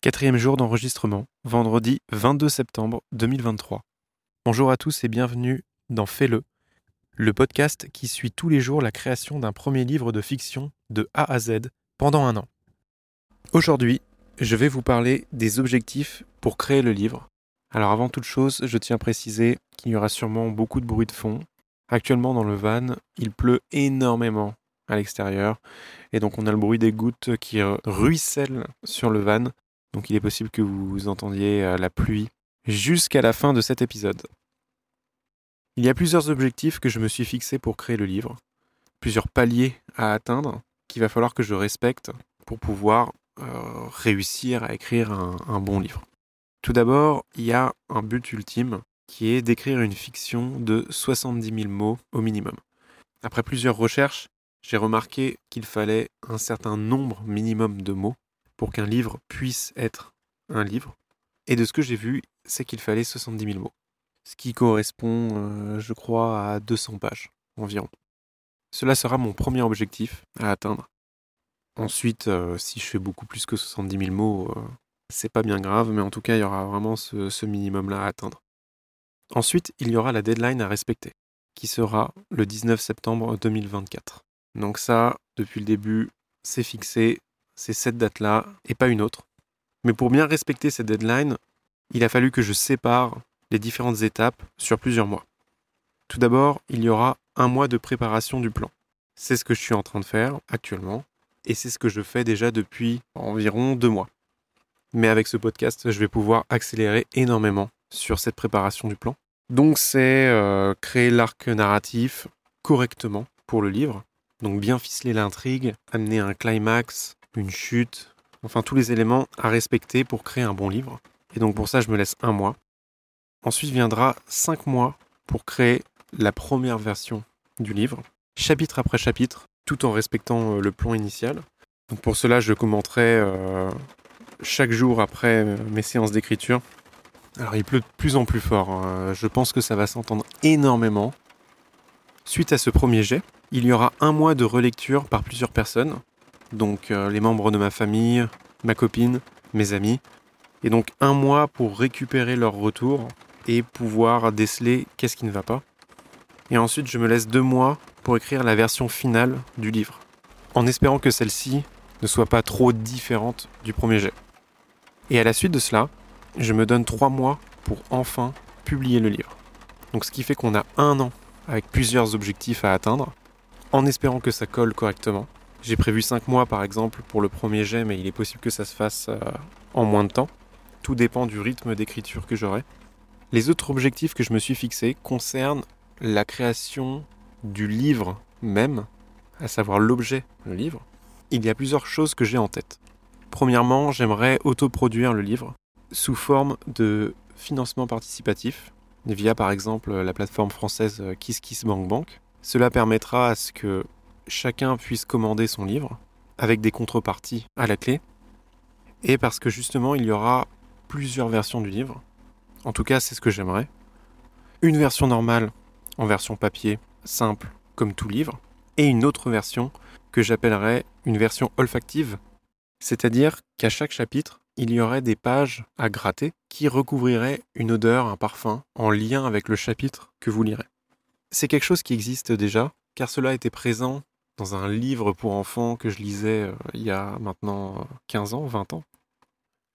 Quatrième jour d'enregistrement, vendredi 22 septembre 2023. Bonjour à tous et bienvenue dans Fais-le, le podcast qui suit tous les jours la création d'un premier livre de fiction de A à Z pendant un an. Aujourd'hui, je vais vous parler des objectifs pour créer le livre. Alors avant toute chose, je tiens à préciser qu'il y aura sûrement beaucoup de bruit de fond. Actuellement dans le van, il pleut énormément à l'extérieur et donc on a le bruit des gouttes qui ruissellent sur le van donc il est possible que vous entendiez euh, la pluie jusqu'à la fin de cet épisode. Il y a plusieurs objectifs que je me suis fixés pour créer le livre, plusieurs paliers à atteindre qu'il va falloir que je respecte pour pouvoir euh, réussir à écrire un, un bon livre. Tout d'abord, il y a un but ultime qui est d'écrire une fiction de 70 000 mots au minimum. Après plusieurs recherches, j'ai remarqué qu'il fallait un certain nombre minimum de mots pour qu'un livre puisse être un livre. Et de ce que j'ai vu, c'est qu'il fallait 70 000 mots. Ce qui correspond, euh, je crois, à 200 pages environ. Cela sera mon premier objectif à atteindre. Ensuite, euh, si je fais beaucoup plus que 70 000 mots, euh, c'est pas bien grave, mais en tout cas, il y aura vraiment ce, ce minimum-là à atteindre. Ensuite, il y aura la deadline à respecter, qui sera le 19 septembre 2024. Donc ça, depuis le début, c'est fixé, c'est cette date-là et pas une autre. Mais pour bien respecter cette deadline, il a fallu que je sépare les différentes étapes sur plusieurs mois. Tout d'abord, il y aura un mois de préparation du plan. C'est ce que je suis en train de faire actuellement, et c'est ce que je fais déjà depuis environ deux mois. Mais avec ce podcast, je vais pouvoir accélérer énormément sur cette préparation du plan. Donc c'est euh, créer l'arc narratif correctement pour le livre, donc bien ficeler l'intrigue, amener un climax, une chute, enfin tous les éléments à respecter pour créer un bon livre. Et donc pour ça, je me laisse un mois. Ensuite viendra cinq mois pour créer la première version du livre, chapitre après chapitre, tout en respectant euh, le plan initial. Donc pour cela, je commenterai euh, chaque jour après euh, mes séances d'écriture. Alors il pleut de plus en plus fort, hein. je pense que ça va s'entendre énormément. Suite à ce premier jet, il y aura un mois de relecture par plusieurs personnes donc euh, les membres de ma famille, ma copine, mes amis, et donc un mois pour récupérer leur retour et pouvoir déceler qu'est-ce qui ne va pas. Et ensuite, je me laisse deux mois pour écrire la version finale du livre, en espérant que celle-ci ne soit pas trop différente du premier jet. Et à la suite de cela, je me donne trois mois pour enfin publier le livre. Donc ce qui fait qu'on a un an avec plusieurs objectifs à atteindre, en espérant que ça colle correctement, j'ai prévu 5 mois par exemple pour le premier jet, mais il est possible que ça se fasse euh, en moins de temps. Tout dépend du rythme d'écriture que j'aurai. Les autres objectifs que je me suis fixés concernent la création du livre même, à savoir l'objet, le livre. Il y a plusieurs choses que j'ai en tête. Premièrement, j'aimerais autoproduire le livre sous forme de financement participatif, via par exemple la plateforme française KissKissBankBank. Cela permettra à ce que chacun puisse commander son livre avec des contreparties à la clé. Et parce que justement, il y aura plusieurs versions du livre. En tout cas, c'est ce que j'aimerais. Une version normale en version papier, simple, comme tout livre. Et une autre version que j'appellerais une version olfactive. C'est-à-dire qu'à chaque chapitre, il y aurait des pages à gratter qui recouvriraient une odeur, un parfum, en lien avec le chapitre que vous lirez. C'est quelque chose qui existe déjà, car cela était présent dans un livre pour enfants que je lisais euh, il y a maintenant 15 ans, 20 ans.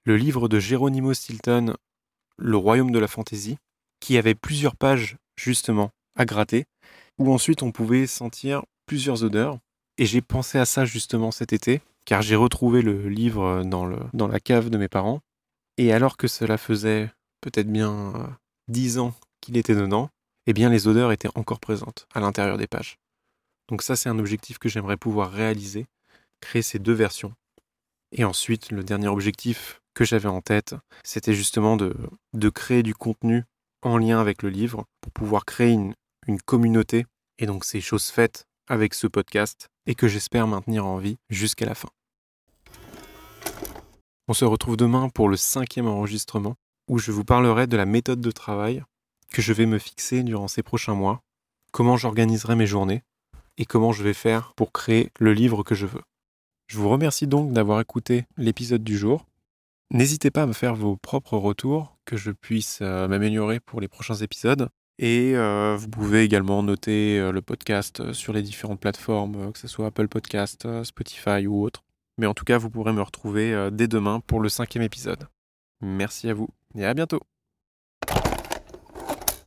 Le livre de Geronimo Stilton, Le royaume de la fantaisie, qui avait plusieurs pages justement à gratter, où ensuite on pouvait sentir plusieurs odeurs. Et j'ai pensé à ça justement cet été, car j'ai retrouvé le livre dans, le, dans la cave de mes parents. Et alors que cela faisait peut-être bien 10 euh, ans qu'il était dedans, eh bien les odeurs étaient encore présentes à l'intérieur des pages. Donc ça, c'est un objectif que j'aimerais pouvoir réaliser, créer ces deux versions. Et ensuite, le dernier objectif que j'avais en tête, c'était justement de, créer du contenu en lien avec le livre pour pouvoir créer une, une communauté. Et donc, c'est chose faite avec ce podcast et que j'espère maintenir en vie jusqu'à la fin. On se retrouve demain pour le cinquième enregistrement où je vous parlerai de la méthode de travail que je vais me fixer durant ces prochains mois, comment j'organiserai mes journées et comment je vais faire pour créer le livre que je veux. Je vous remercie donc d'avoir écouté l'épisode du jour. N'hésitez pas à me faire vos propres retours, que je puisse euh, m'améliorer pour les prochains épisodes. Et euh, vous pouvez également noter euh, le podcast sur les différentes plateformes, que ce soit Apple Podcast, Spotify ou autre. Mais en tout cas, vous pourrez me retrouver dès demain pour le cinquième épisode. Merci à vous et à bientôt